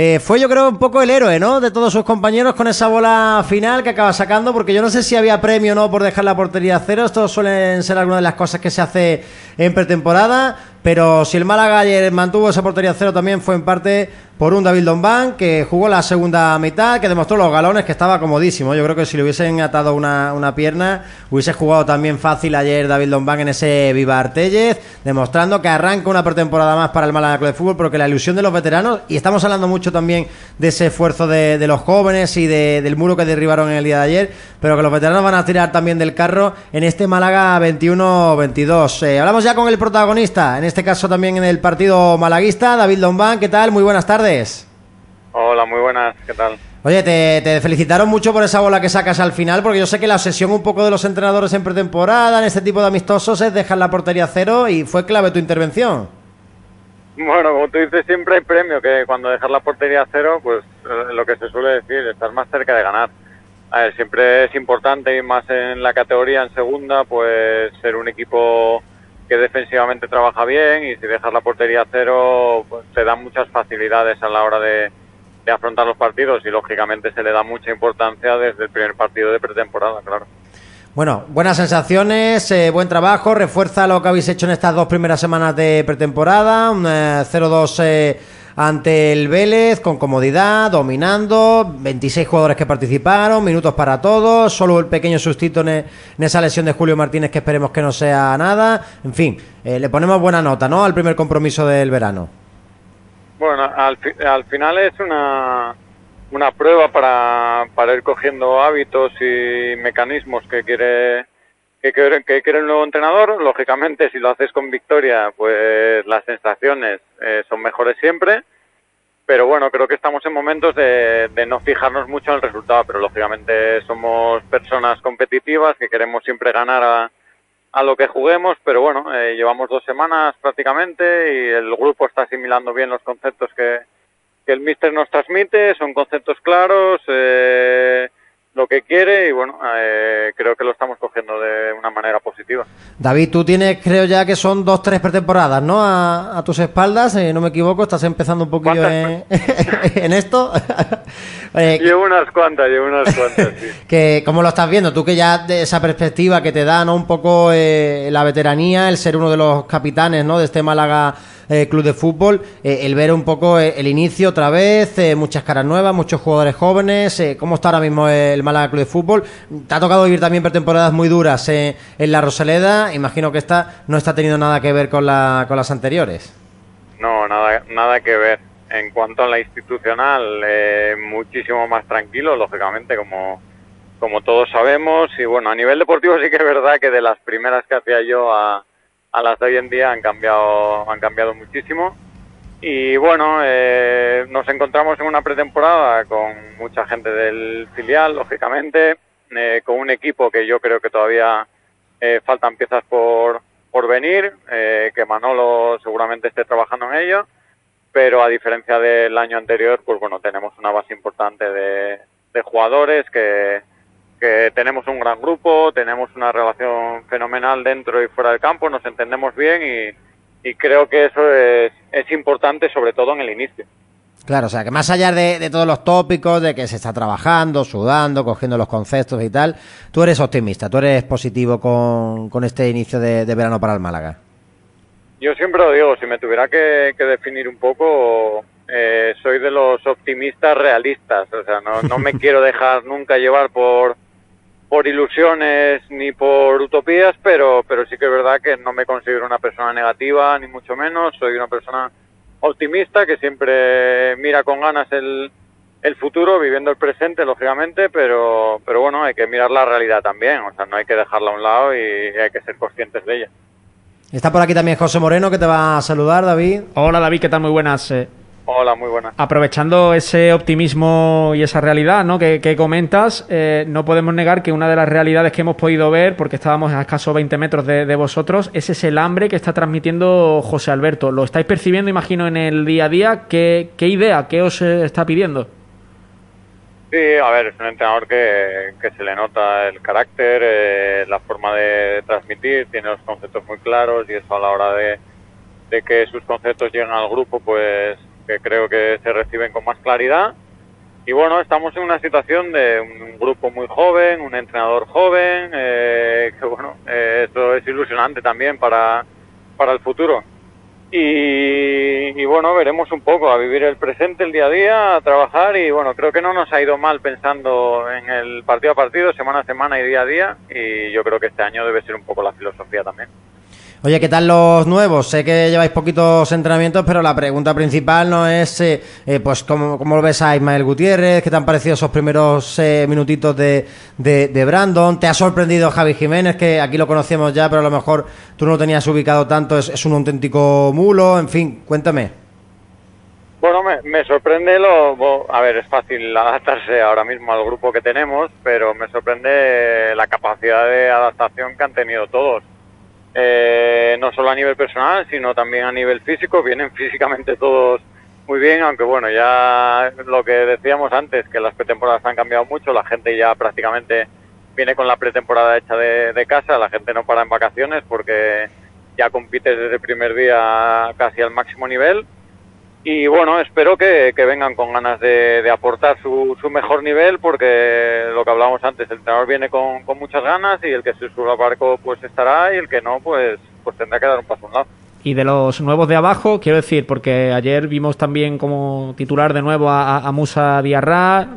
eh, fue yo creo un poco el héroe, ¿no? De todos sus compañeros con esa bola final que acaba sacando, porque yo no sé si había premio o no por dejar la portería a cero. Esto suelen ser algunas de las cosas que se hace en pretemporada. Pero si el Málaga mantuvo esa portería a cero también fue en parte por un David Dombán que jugó la segunda mitad, que demostró los galones, que estaba comodísimo. Yo creo que si le hubiesen atado una, una pierna, hubiese jugado también fácil ayer David Dombán en ese Viva Artellez, demostrando que arranca una pretemporada más para el Málaga Club de Fútbol, porque la ilusión de los veteranos, y estamos hablando mucho también de ese esfuerzo de, de los jóvenes y de, del muro que derribaron en el día de ayer, pero que los veteranos van a tirar también del carro en este Málaga 21-22. Eh, hablamos ya con el protagonista, en este caso también en el partido malaguista, David Dombán. ¿Qué tal? Muy buenas tardes. Hola, muy buenas, ¿qué tal? Oye, te, felicitaron mucho por esa bola que sacas al final, porque yo sé que la obsesión un poco de los entrenadores en pretemporada, en este tipo de amistosos, es dejar la portería cero y fue clave tu intervención. Bueno, como tú dices, siempre hay premio, que cuando dejas la portería cero, pues eh, lo que se suele decir, estás más cerca de ganar. A ver, siempre es importante, y más en la categoría, en segunda, pues ser un equipo que defensivamente trabaja bien y si dejas la portería a cero pues, te dan muchas facilidades a la hora de, afrontar los partidos y lógicamente se le da mucha importancia desde el primer partido de pretemporada, claro. Bueno, buenas sensaciones, eh, buen trabajo, refuerza lo que habéis hecho en estas dos primeras semanas de pretemporada, un 0-2 eh, ante el Vélez con comodidad, dominando, 26 jugadores que participaron, minutos para todos, solo el pequeño sustito en, esa lesión de Julio Martínez que esperemos que no sea nada, en fin, eh, le ponemos buena nota, ¿no? Al primer compromiso del verano. Bueno, al, al final es una, una prueba para, para ir cogiendo hábitos y mecanismos que quiere que que quiere el nuevo entrenador. Lógicamente, si lo haces con victoria, pues las sensaciones eh, son mejores siempre. Pero bueno, creo que estamos en momentos de, no fijarnos mucho en el resultado, pero lógicamente somos personas competitivas que queremos siempre ganar a, a lo que juguemos, pero bueno, eh, llevamos dos semanas prácticamente y el grupo está asimilando bien los conceptos que, que el míster nos transmite, son conceptos claros, eh, lo que quiere y bueno, eh, creo que lo estamos cogiendo de una manera positiva. David, tú tienes, creo ya que son dos, tres pretemporadas, ¿no? A, tus espaldas, eh, no me equivoco, estás empezando un poquillo en, esto. Llevo unas cuantas, llevo unas cuantas, sí. que, ¿Cómo lo estás viendo? Tú que ya de esa perspectiva que te da, ¿no? Un poco eh, la veteranía, el ser uno de los capitanes, ¿no? De este Málaga eh, club de fútbol, eh, el ver un poco el inicio otra vez, muchas caras nuevas, muchos jugadores jóvenes, cómo está ahora mismo el Málaga Club de Fútbol. Te ha tocado vivir también temporadas muy duras en la Rosaleda, imagino que esta no está teniendo nada que ver con, la, con las anteriores. No, nada, nada que ver. En cuanto a la institucional, muchísimo más tranquilo, lógicamente, como, como todos sabemos. Y bueno, a nivel deportivo sí que es verdad que de las primeras que hacía yo a, las de hoy en día han cambiado, han cambiado muchísimo. Y bueno, eh, nos encontramos en una pretemporada con mucha gente del filial, lógicamente, eh, con un equipo que yo creo que todavía eh, faltan piezas por, por venir, que Manolo seguramente esté trabajando en ello, pero a diferencia del año anterior, pues bueno, tenemos una base importante de, jugadores que, que tenemos un gran grupo, tenemos una relación fenomenal dentro y fuera del campo, nos entendemos bien y, creo que eso es, es, importante sobre todo en el inicio. Claro, o sea, que más allá de, todos los tópicos, de que se está trabajando, sudando, cogiendo los conceptos y tal, tú eres optimista, tú eres positivo con, con este inicio de, verano para el Málaga. Yo siempre lo digo, si me tuviera que, que definir un poco, eh, soy de los optimistas realistas, o sea, no, no me quiero dejar nunca llevar por por ilusiones ni por utopías, pero, pero sí que es verdad que no me considero una persona negativa, ni mucho menos. Soy una persona optimista que siempre mira con ganas el, el futuro, viviendo el presente, lógicamente, pero, pero bueno, hay que mirar la realidad también. O sea, no hay que dejarla a un lado y hay que ser conscientes de ella. Está por aquí también José Moreno, que te va a saludar, David. Hola, David, ¿qué tal? Muy buenas. Eh, Hola, muy buena. Aprovechando ese optimismo y esa realidad ¿no? que, comentas, eh, no podemos negar que una de las realidades que hemos podido ver, porque estábamos a escasos 20 metros de, vosotros, es ese hambre que está transmitiendo José Alberto. ¿Lo estáis percibiendo, imagino, en el día a día? ¿Qué, idea, qué os eh, está pidiendo? Sí, a ver, es un entrenador que, se le nota el carácter, eh, la forma de transmitir, tiene los conceptos muy claros y eso a la hora de, de que sus conceptos lleguen al grupo, pues que creo que se reciben con más claridad. Y bueno, estamos en una situación de un grupo muy joven, un entrenador joven, eh, que bueno, eh, esto es ilusionante también para, para el futuro. Y, y, bueno, veremos un poco, a vivir el presente, el día a día, a trabajar y bueno, creo que no nos ha ido mal pensando en el partido a partido, semana a semana y día a día y yo creo que este año debe ser un poco la filosofía también. Oye, ¿qué tal los nuevos? Sé que lleváis poquitos entrenamientos, pero la pregunta principal no es, eh, eh, pues, ¿cómo, ¿cómo, lo ves a Ismael Gutiérrez? ¿Qué te han parecido esos primeros eh, minutitos de, de, Brandon? ¿Te ha sorprendido Javi Jiménez, que aquí lo conocemos ya, pero a lo mejor tú no lo tenías ubicado tanto, es, es un auténtico mulo? En fin, cuéntame. Bueno, me, me, sorprende lo... A ver, es fácil adaptarse ahora mismo al grupo que tenemos, pero me sorprende la capacidad de adaptación que han tenido todos eh, no solo a nivel personal, sino también a nivel físico. Vienen físicamente todos muy bien, aunque bueno, ya lo que decíamos antes, que las pretemporadas han cambiado mucho, la gente ya prácticamente viene con la pretemporada hecha de, de casa, la gente no para en vacaciones porque ya compites desde el primer día casi al máximo nivel y bueno, espero que, que vengan con ganas de, de aportar su, su, mejor nivel porque lo que hablábamos antes, el entrenador viene con, con muchas ganas y el que se suba al barco pues estará y el que no pues, pues tendrá que dar un paso a un lado. Y de los nuevos de abajo, quiero decir, porque ayer vimos también como titular de nuevo a, a Musa Diarra,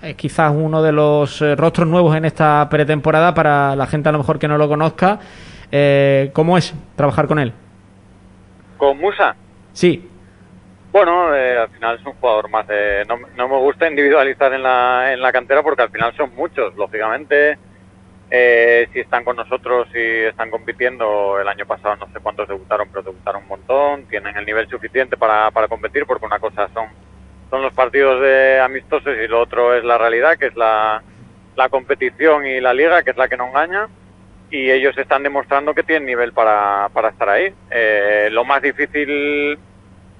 es quizás uno de los eh, rostros nuevos en esta pretemporada para la gente a lo mejor que no lo conozca. Eh, ¿Cómo es trabajar con él? ¿Con Musa? Sí. Bueno, eh, al final es un jugador más. No, no, me gusta individualizar en la, en la cantera porque al final son muchos. Lógicamente, eh, si están con nosotros y están compitiendo, el año pasado no sé cuántos debutaron, pero debutaron un montón. Tienen el nivel suficiente para, para competir porque una cosa son, son los partidos de amistosos y lo otro es la realidad, que es la, la competición y la liga, que es la que no engaña. Y ellos están demostrando que tienen nivel para, para estar ahí. Eh, lo más difícil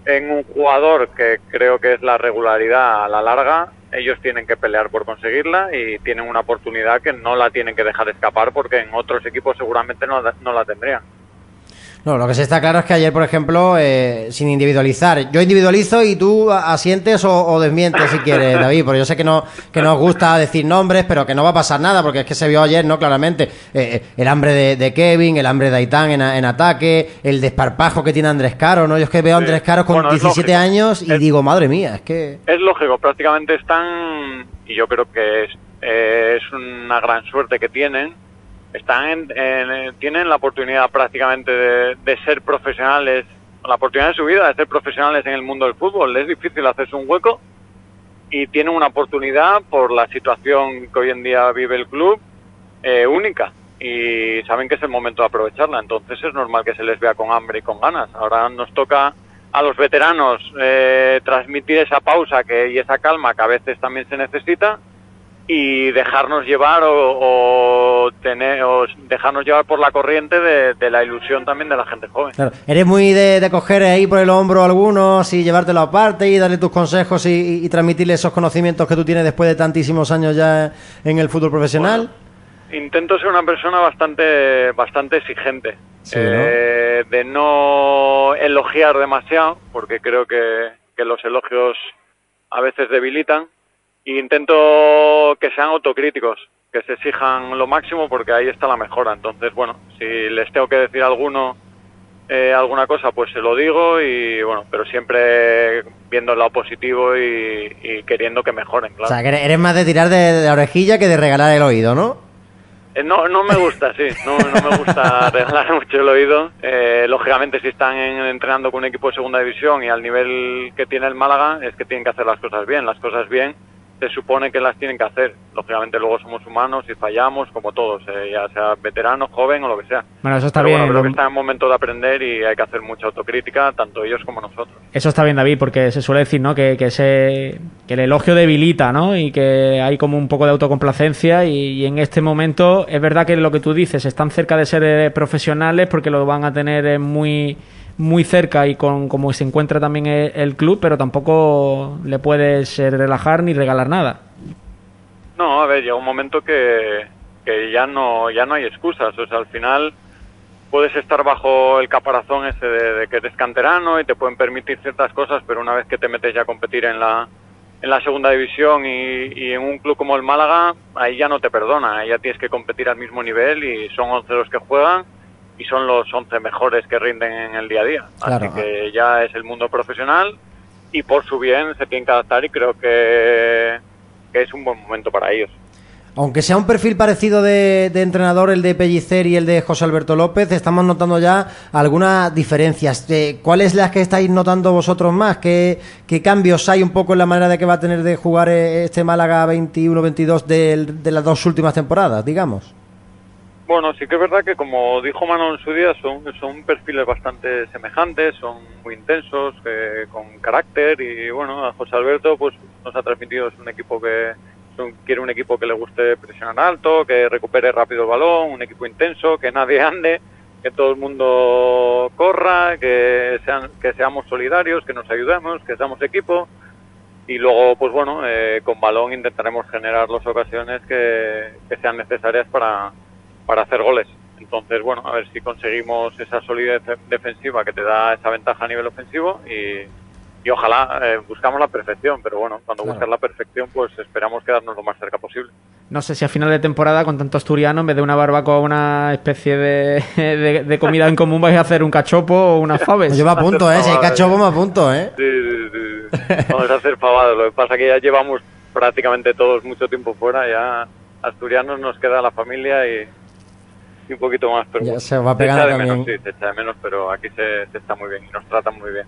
en un jugador que creo que es la regularidad a la larga, ellos tienen que pelear por conseguirla y tienen una oportunidad que no la tienen que dejar escapar porque en otros equipos seguramente no, no la tendrían. No, lo que sí está claro es que ayer, por ejemplo, eh, sin individualizar, yo individualizo y tú asientes o, o desmientes si quieres, David, porque yo sé que no que nos gusta decir nombres, pero que no va a pasar nada, porque es que se vio ayer, ¿no? Claramente, eh, el hambre de, de, Kevin, el hambre de Aitán en, en, ataque, el desparpajo que tiene Andrés Caro, ¿no? Yo es que veo a Andrés Caro con bueno, 17 años y es, digo, madre mía, es que... Es lógico, prácticamente están, y yo creo que es, eh, es una gran suerte que tienen, están en, en, tienen la oportunidad prácticamente de, de, ser profesionales, la oportunidad de su vida de ser profesionales en el mundo del fútbol. Es difícil hacerse un hueco y tienen una oportunidad por la situación que hoy en día vive el club eh, única y saben que es el momento de aprovecharla. Entonces es normal que se les vea con hambre y con ganas. Ahora nos toca a los veteranos eh, transmitir esa pausa que, y esa calma que a veces también se necesita y dejarnos llevar o, o, tener o dejarnos llevar por la corriente de, de, la ilusión también de la gente joven. Claro. Eres muy de, de, coger ahí por el hombro a algunos y llevártelo aparte y darle tus consejos y, y, y, transmitirle esos conocimientos que tú tienes después de tantísimos años ya en el fútbol profesional. Bueno, intento ser una persona bastante bastante exigente. Sí, eh, ¿no? De no elogiar demasiado, porque creo que, que los elogios a veces debilitan intento que sean autocríticos, que se exijan lo máximo porque ahí está la mejora. Entonces, bueno, si les tengo que decir alguno eh, alguna cosa, pues se lo digo y bueno, pero siempre viendo el lado positivo y, y queriendo que mejoren, claro. O sea, que eres más de tirar de, la orejilla que de regalar el oído, ¿no? Eh, no, no me gusta, sí, no, no me gusta regalar mucho el oído. Eh, lógicamente, si están en, entrenando con un equipo de segunda división y al nivel que tiene el Málaga, es que tienen que hacer las cosas bien. Las cosas bien se supone que las tienen que hacer. Lógicamente luego somos humanos y fallamos como todos, eh, ya sea veterano, joven o lo que sea. Bueno, eso está Pero bien. Bueno, creo que está en momento de aprender y hay que hacer mucha autocrítica, tanto ellos como nosotros. Eso está bien, David, porque se suele decir, ¿no? Que, que, ese, que el elogio debilita, ¿no? Y que hay como un poco de autocomplacencia y, y, en este momento es verdad que lo que tú dices, están cerca de ser eh, profesionales porque lo van a tener eh, muy muy cerca y con como se encuentra también el, club, pero tampoco le puedes relajar ni regalar nada. No, a ver, llega un momento que, que ya no ya no hay excusas, o sea, al final puedes estar bajo el caparazón ese de, que eres canterano y te pueden permitir ciertas cosas, pero una vez que te metes ya a competir en la, en la segunda división y, en un club como el Málaga, ahí ya no te perdona, ahí ya tienes que competir al mismo nivel y son 11 los que juegan y son los 11 mejores que rinden en el día a día. Así que ya es el mundo profesional y por su bien se tienen que adaptar y creo que, que es un buen momento para ellos. Aunque sea un perfil parecido de, entrenador el de Pellicer y el de José Alberto López, estamos notando ya algunas diferencias. Eh, ¿Cuáles las que estáis notando vosotros más? ¿Qué, cambios hay un poco en la manera de que va a tener de jugar eh, este Málaga 21-22 de, las dos últimas temporadas, digamos? Bueno, sí que es verdad que como dijo Mano en su día, son, son perfiles bastante semejantes, son muy intensos, con carácter y bueno, a José Alberto pues nos ha transmitido, es un equipo que quiere un equipo que le guste presionar alto, que recupere rápido el balón, un equipo intenso, que nadie ande, que todo el mundo corra, que, sean, que seamos solidarios, que nos ayudemos, que seamos equipo. Y luego, pues bueno, eh, con balón intentaremos generar las ocasiones que, sean necesarias para, para hacer goles. Entonces, bueno, a ver si conseguimos esa solidez defensiva que te da esa ventaja a nivel ofensivo y, y ojalá eh, buscamos la perfección, pero bueno, cuando buscas la perfección, pues esperamos quedarnos lo más cerca posible. No sé si a final de temporada, con tanto asturiano, en vez de una barbacoa, una especie de, de, comida en común, vais a hacer un cachopo o unas faves. Yo me apunto, ¿eh? Si hay cachopo, me apunto, ¿eh? Sí, sí, sí. Vamos a hacer pavadas. Lo que pasa es que ya llevamos prácticamente todos mucho tiempo fuera, ya asturianos nos queda la familia y, un poquito más. Pero ya se va a pegar también. sí, se echa de menos, pero aquí se, se está muy bien y nos tratan muy bien.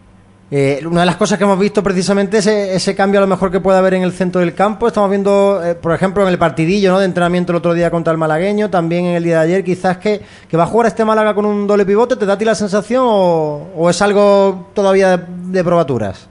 Eh, una de las cosas que hemos visto precisamente es ese, cambio a lo mejor que puede haber en el centro del campo. Estamos viendo, eh, por ejemplo, en el partidillo ¿no? de entrenamiento el otro día contra el malagueño, también en el día de ayer, quizás que, que va a jugar este Málaga con un doble pivote. ¿Te da a ti la sensación o, es algo todavía de, probaturas?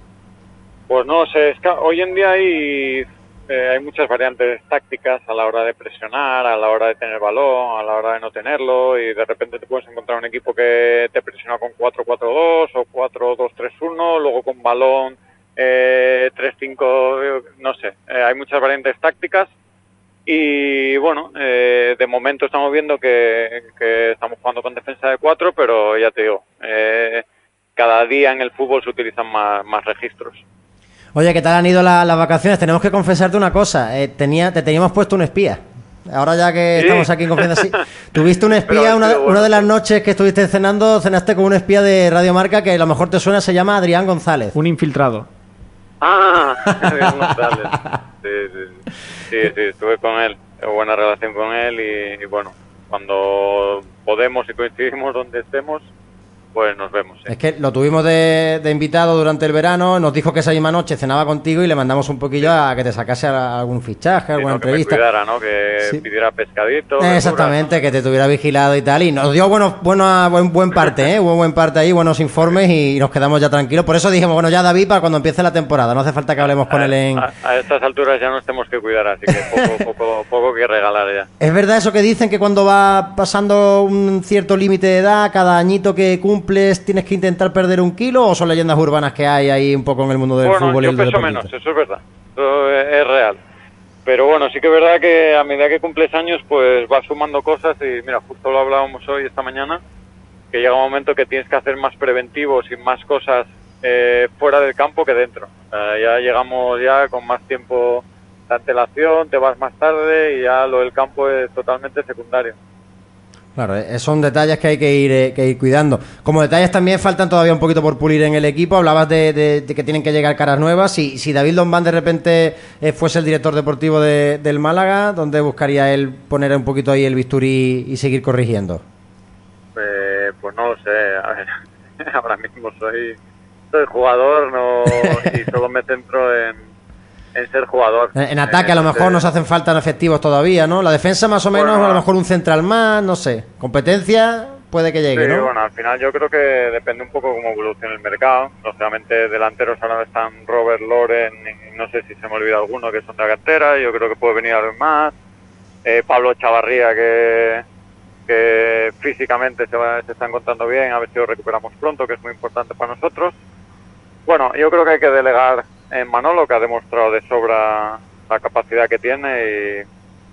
Pues no sé, hoy en día hay eh, hay muchas variantes tácticas a la hora de presionar, a la hora de tener balón, a la hora de no tenerlo y de repente te puedes encontrar un equipo que te presiona con 4-4-2 o 4-2-3-1, luego con balón eh, 3-5, no sé, eh, hay muchas variantes tácticas y bueno, eh, de momento estamos viendo que, estamos jugando con defensa de 4, pero ya te digo, cada día en el fútbol se utilizan más registros. Oye, ¿qué tal han ido las vacaciones? Tenemos que confesarte una cosa. Eh, tenía, te teníamos puesto un espía. Ahora ya que estamos aquí en confianza, sí. Tuviste un espía, una, de las noches que estuviste cenando, cenaste con un espía de Radio Marca que a lo mejor te suena, se llama Adrián González. Un infiltrado. Ah, Adrián González. Sí, sí, sí, sí, estuve con él, tengo buena relación con él y bueno, cuando podemos y coincidimos donde estemos, pues nos vemos. Es que lo tuvimos de, invitado durante el verano, nos dijo que esa misma noche cenaba contigo y le mandamos un poquillo a que te sacase algún fichaje, alguna entrevista. Que me cuidara, ¿no? Que pidiera pescadito. Exactamente, que te tuviera vigilado y tal. Y nos dio bueno, bueno, buen, buen parte, ¿eh? Hubo buen parte ahí, buenos informes y nos quedamos ya tranquilos. Por eso dijimos, bueno, ya David, para cuando empiece la temporada, no hace falta que hablemos con él en... A, estas alturas ya nos tenemos que cuidar, así que poco, poco, poco que regalar ya. ¿Es verdad eso que dicen que cuando va pasando un cierto límite de edad, cada añito que cumple tienes que intentar perder un kilo o son leyendas urbanas que hay ahí un poco en el mundo del fútbol? y el peso menos, eso es verdad, eso es real. Pero bueno, sí que es verdad que a medida que cumples años, pues vas sumando cosas y mira, justo lo hablábamos hoy, esta mañana, que llega un momento que tienes que hacer más preventivos y más cosas eh, fuera del campo que dentro. ya llegamos ya con más tiempo de antelación, te vas más tarde y ya lo del campo es totalmente secundario. Claro, eh, son detalles que hay que ir, eh, que ir cuidando. Como detalles también faltan todavía un poquito por pulir en el equipo. Hablabas de, que tienen que llegar caras nuevas. Si, si David Lombán de repente eh, fuese el director deportivo del Málaga, ¿dónde buscaría él poner un poquito ahí el bisturí y seguir corrigiendo? pues no lo sé. ahora mismo soy, soy jugador y solo me centro en en ser jugador. En, ataque a lo mejor nos hacen falta efectivos todavía, ¿no? La defensa más o menos, a lo mejor un central más, no sé. Competencia puede que llegue, sí, bueno, al final yo creo que depende un poco cómo evolucione el mercado. Lógicamente delanteros ahora están Robert Loren y no sé si se me olvida alguno que son de la cantera, yo creo que puede venir algo más. Eh, Pablo Chavarría que, que físicamente se, se está encontrando bien, a ver si lo recuperamos pronto, que es muy importante para nosotros. Bueno, yo creo que hay que delegar en Manolo, que ha demostrado de sobra la capacidad que tiene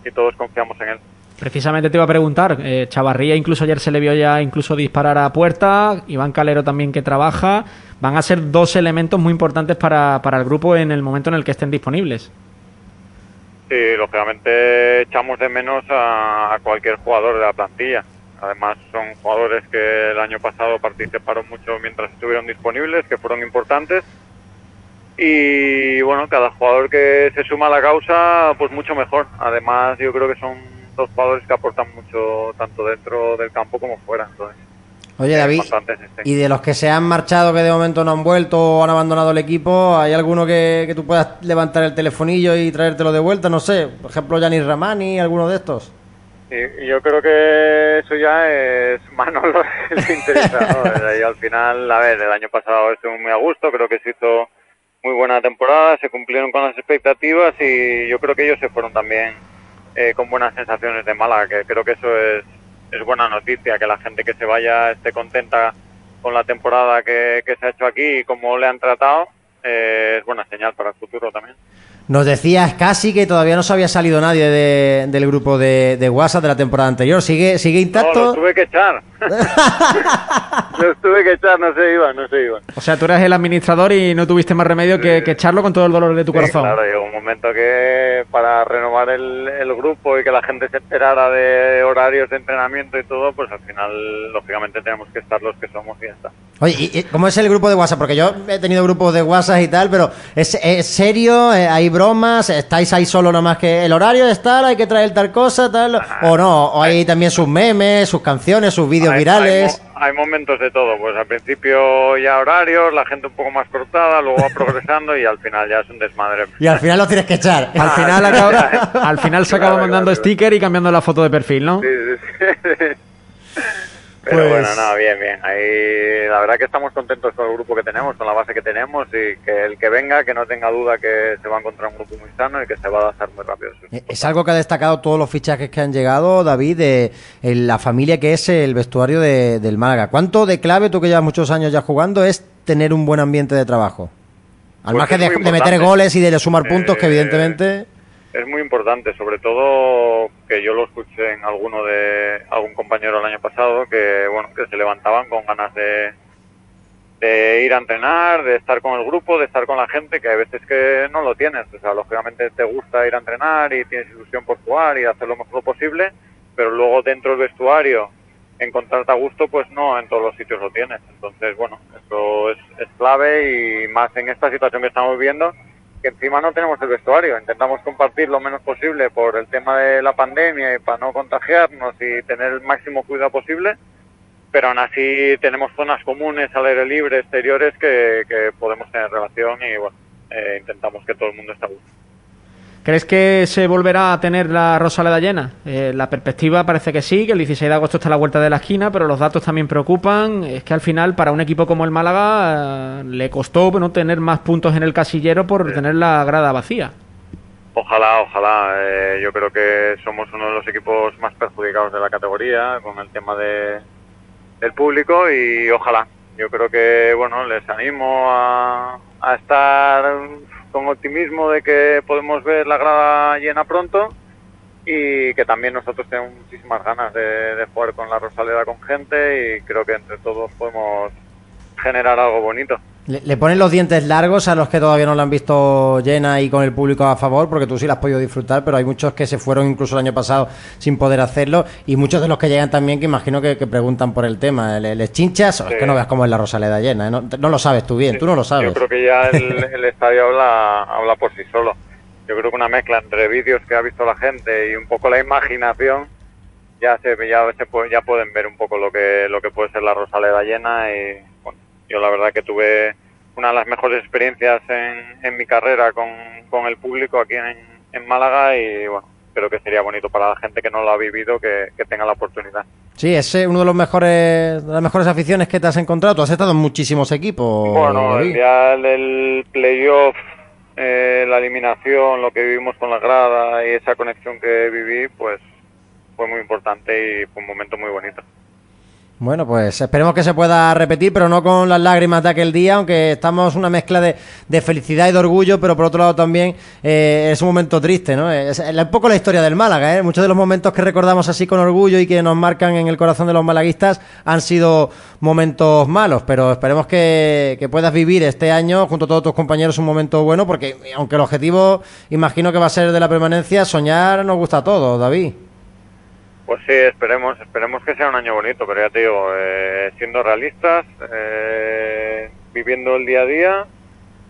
y, todos confiamos en él. Precisamente te iba a preguntar, eh, Chavarría incluso ayer se le vio ya incluso disparar a puerta, Iván Calero también que trabaja, van a ser dos elementos muy importantes para, para el grupo en el momento en el que estén disponibles. Sí, lógicamente echamos de menos a, cualquier jugador de la plantilla. Además son jugadores que el año pasado participaron mucho mientras estuvieron disponibles, que fueron importantes. Y bueno, cada jugador que se suma a la causa, pues mucho mejor. Además yo creo que son dos jugadores que aportan mucho tanto dentro del campo como fuera. Entonces, Oye, David, y de los que se han marchado, que de momento no han vuelto o han abandonado el equipo, ¿hay alguno que, tú puedas levantar el telefonillo y traértelo de vuelta? No sé, por ejemplo, Yanis Ramani, alguno de estos. Sí, yo creo que eso ya es Manolo el interesado. y al final, a ver, el año pasado estuvo muy a gusto, creo que se hizo muy buena temporada, se cumplieron con las expectativas y yo creo que ellos se fueron también eh, con buenas sensaciones de Málaga, que creo que eso es es buena noticia que la gente que se vaya esté contenta con la temporada que, se ha hecho aquí y cómo le han tratado. Eh, es buena señal para el futuro también. Nos decías casi que todavía no se había salido nadie del grupo de, de, WhatsApp de la temporada anterior. ¿Sigue, sigue intacto? No, lo tuve que echar. lo tuve que echar, no se iban, no se iban. O sea, tú eras el administrador y no tuviste más remedio que, echarlo con todo el dolor de tu corazón. Claro, llegó un momento que para renovar el, el, grupo y que la gente se enterara de horarios de entrenamiento y todo, pues al final, lógicamente, tenemos que estar los que somos y ya está. Oye, ¿y, cómo es el grupo de WhatsApp? Porque yo he tenido grupos de WhatsApp y tal, pero ¿es, es serio? ¿Hay bromas? ¿Estáis ahí solo nomás que el horario de estar, hay que traer tal cosa, tal? ¿O no? ¿O hay también sus memes, sus canciones, sus vídeos virales? Hay, momentos de todo, pues al principio ya horarios, la gente un poco más cortada, luego va progresando y al final ya es un desmadre. Y al final lo tienes que echar. Al final, al final se acaba mandando sticker y cambiando la foto de perfil, ¿no? Sí, sí, sí. Pero bueno, pues no, bien, bien. Ahí la verdad que estamos contentos con el grupo que tenemos, con la base que tenemos y que el que venga, que no tenga duda que se va a encontrar un grupo muy sano y que se va a adaptar muy rápido. Eh, es algo que ha destacado todos los fichajes que han llegado, David, de la familia que es el vestuario del Málaga. ¿Cuánto de clave, tú que llevas muchos años ya jugando, es tener un buen ambiente de trabajo? Al pues margen de, meter goles y de sumar puntos, que eh, evidentemente es muy importante, sobre todo que yo lo escuché en alguno de algún compañero el año pasado que bueno que se levantaban con ganas de, ir a entrenar, de estar con el grupo, de estar con la gente, que hay veces que no lo tienes. O sea, lógicamente te gusta ir a entrenar y tienes ilusión por jugar y hacer lo mejor posible, pero luego dentro del vestuario encontrarte a gusto, pues no en todos los sitios lo tienes. Entonces, bueno, eso es, es clave y más en esta situación que estamos viendo que encima no tenemos el vestuario. Intentamos compartir lo menos posible por el tema de la pandemia y para no contagiarnos y tener el máximo cuidado posible, pero aún así tenemos zonas comunes al aire libre, exteriores, que, podemos tener relación y bueno, eh, intentamos que todo el mundo esté a gusto. ¿Crees que se volverá a tener la Rosaleda llena? Eh, la perspectiva parece que sí, que el 16 de agosto está a la vuelta de la esquina, pero los datos también preocupan. Es que al final, para un equipo como el Málaga, eh, le costó no tener más puntos en el casillero por tener la grada vacía. Ojalá, ojalá. Eh, yo creo que somos uno de los equipos más perjudicados de la categoría con el tema de, del público y ojalá. Yo creo que, bueno, les animo a, a estar con optimismo de que podemos ver la grada llena pronto y que también nosotros tenemos muchísimas ganas de, jugar con la Rosaleda con gente y creo que entre todos podemos generar algo bonito. Le, ponen los dientes largos a los que todavía no la han visto llena y con el público a favor, porque tú sí la has podido disfrutar, pero hay muchos que se fueron incluso el año pasado sin poder hacerlo y muchos de los que llegan también que imagino que, preguntan por el tema. ¿Les chinchas? Es que no veas cómo es la Rosaleda llena, ¿eh? no, lo sabes tú bien, tú no lo sabes. Yo creo que ya el, estadio habla, habla por sí solo. Yo creo que una mezcla entre vídeos que ha visto la gente y un poco la imaginación ya se ya se ya pueden ver un poco lo que lo que puede ser la Rosaleda llena y bueno, yo la verdad que tuve una de las mejores experiencias en, en mi carrera con, con, el público aquí en, en, Málaga y bueno, creo que sería bonito para la gente que no lo ha vivido que, que tenga la oportunidad. Sí, es uno de los mejores de las mejores aficiones que te has encontrado. Tú has estado en muchísimos equipos. Bueno, el día del playoff, eh, la eliminación, lo que vivimos con la grada y esa conexión que viví, pues fue muy importante y fue un momento muy bonito. Bueno, pues esperemos que se pueda repetir, pero no con las lágrimas de aquel día, aunque estamos una mezcla de, de felicidad y de orgullo, pero por otro lado también eh, es un momento triste, ¿no? Es, un poco la historia del Málaga, ¿eh? Muchos de los momentos que recordamos así con orgullo y que nos marcan en el corazón de los malaguistas han sido momentos malos, pero esperemos que, que puedas vivir este año junto a todos tus compañeros un momento bueno, porque aunque el objetivo imagino que va a ser de la permanencia, soñar nos gusta a todos, David. Pues sí, esperemos, esperemos que sea un año bonito, pero ya te digo, eh, siendo realistas, eh, viviendo el día a día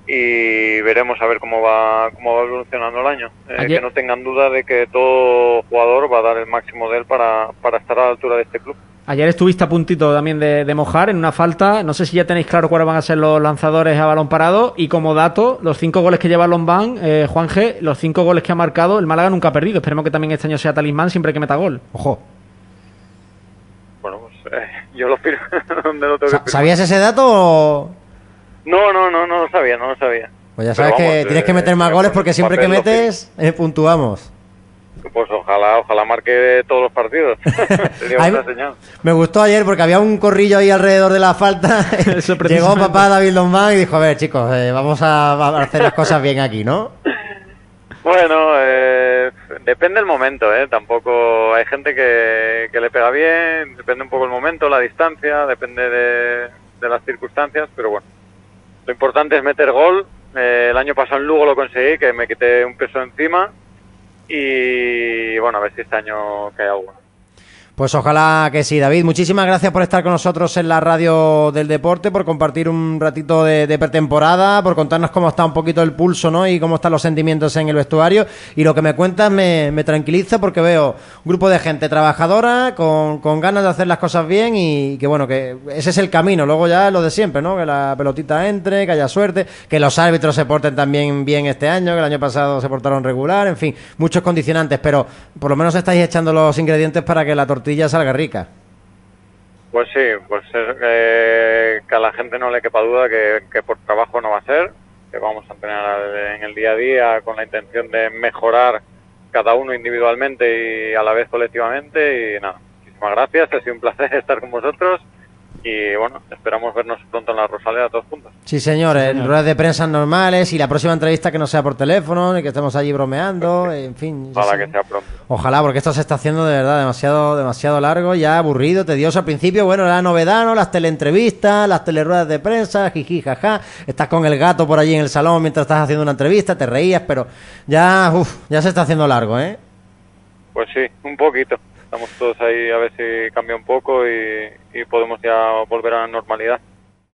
y veremos a ver cómo va cómo va evolucionando el año. Eh, Que no tengan duda de que todo jugador va a dar el máximo de él para, para estar a la altura de este club. Ayer estuviste a puntito también de, de mojar en una falta. No sé si ya tenéis claro cuáles van a ser los lanzadores a balón parado. Y como dato, los cinco goles que lleva Lombán, eh, Juan G, los cinco goles que ha marcado, el Málaga nunca ha perdido. Esperemos que también este año sea talismán siempre que meta gol. Ojo. Bueno, pues eh, yo lo firmo. ¿Dónde lo tengo que? ¿Sabías ese dato o...? No, no, no, no lo sabía, no lo sabía. Pues ya sabes que tienes que eh, meter más eh, goles porque el siempre que metes, eh, puntuamos. Pues ojalá, ojalá marque todos los partidos. Sería Ay, buena señal. Me gustó ayer porque había un corrillo ahí alrededor de la falta. Eso Llegó papá David Lombán y dijo, a ver chicos, eh, vamos a, a hacer las cosas bien aquí, ¿no? Bueno, eh, depende del momento, ¿eh? Tampoco hay gente que, que le pega bien, depende un poco el momento, la distancia, depende de, de las circunstancias, pero bueno. Lo importante es meter gol. Eh, el año pasado en Lugo lo conseguí, que me quité un peso encima. Y bueno, a ver si este año cae algo. Pues ojalá que sí, David. Muchísimas gracias por estar con nosotros en la radio del deporte, por compartir un ratito de, pretemporada, por contarnos cómo está un poquito el pulso, ¿no? Y cómo están los sentimientos en el vestuario. Y lo que me cuentas me, tranquiliza porque veo un grupo de gente trabajadora, con, con ganas de hacer las cosas bien y que bueno, que ese es el camino. Luego ya lo de siempre, ¿no? Que la pelotita entre, que haya suerte, que los árbitros se porten también bien este año, que el año pasado se portaron regular, en fin, muchos condicionantes, pero por lo menos estáis echando los ingredientes para que la tortilla salga rica. Pues sí, pues eh, que a la gente no le quepa duda que, que por trabajo no va a ser, que vamos a tener en el día a día con la intención de mejorar cada uno individualmente y a la vez colectivamente y nada, muchísimas gracias, ha sido un placer estar con vosotros y bueno, esperamos vernos pronto en la Rosaleda todos juntos. Sí, señor, en ruedas de prensa normales y la próxima entrevista que no sea por teléfono y que estemos allí bromeando, en fin. Ojalá sí. que sea pronto. Ojalá, porque esto se está haciendo de verdad demasiado, demasiado largo, ya aburrido, tedioso. Al principio, bueno, era novedad, ¿no? Las teleentrevistas, las teleruedas de prensa, jiji, jaja. Estás con el gato por allí en el salón mientras estás haciendo una entrevista, te reías, pero ya, uf, ya se está haciendo largo, ¿eh? Pues sí, un poquito. Estamos todos ahí a ver si cambia un poco y, y podemos ya volver a la normalidad.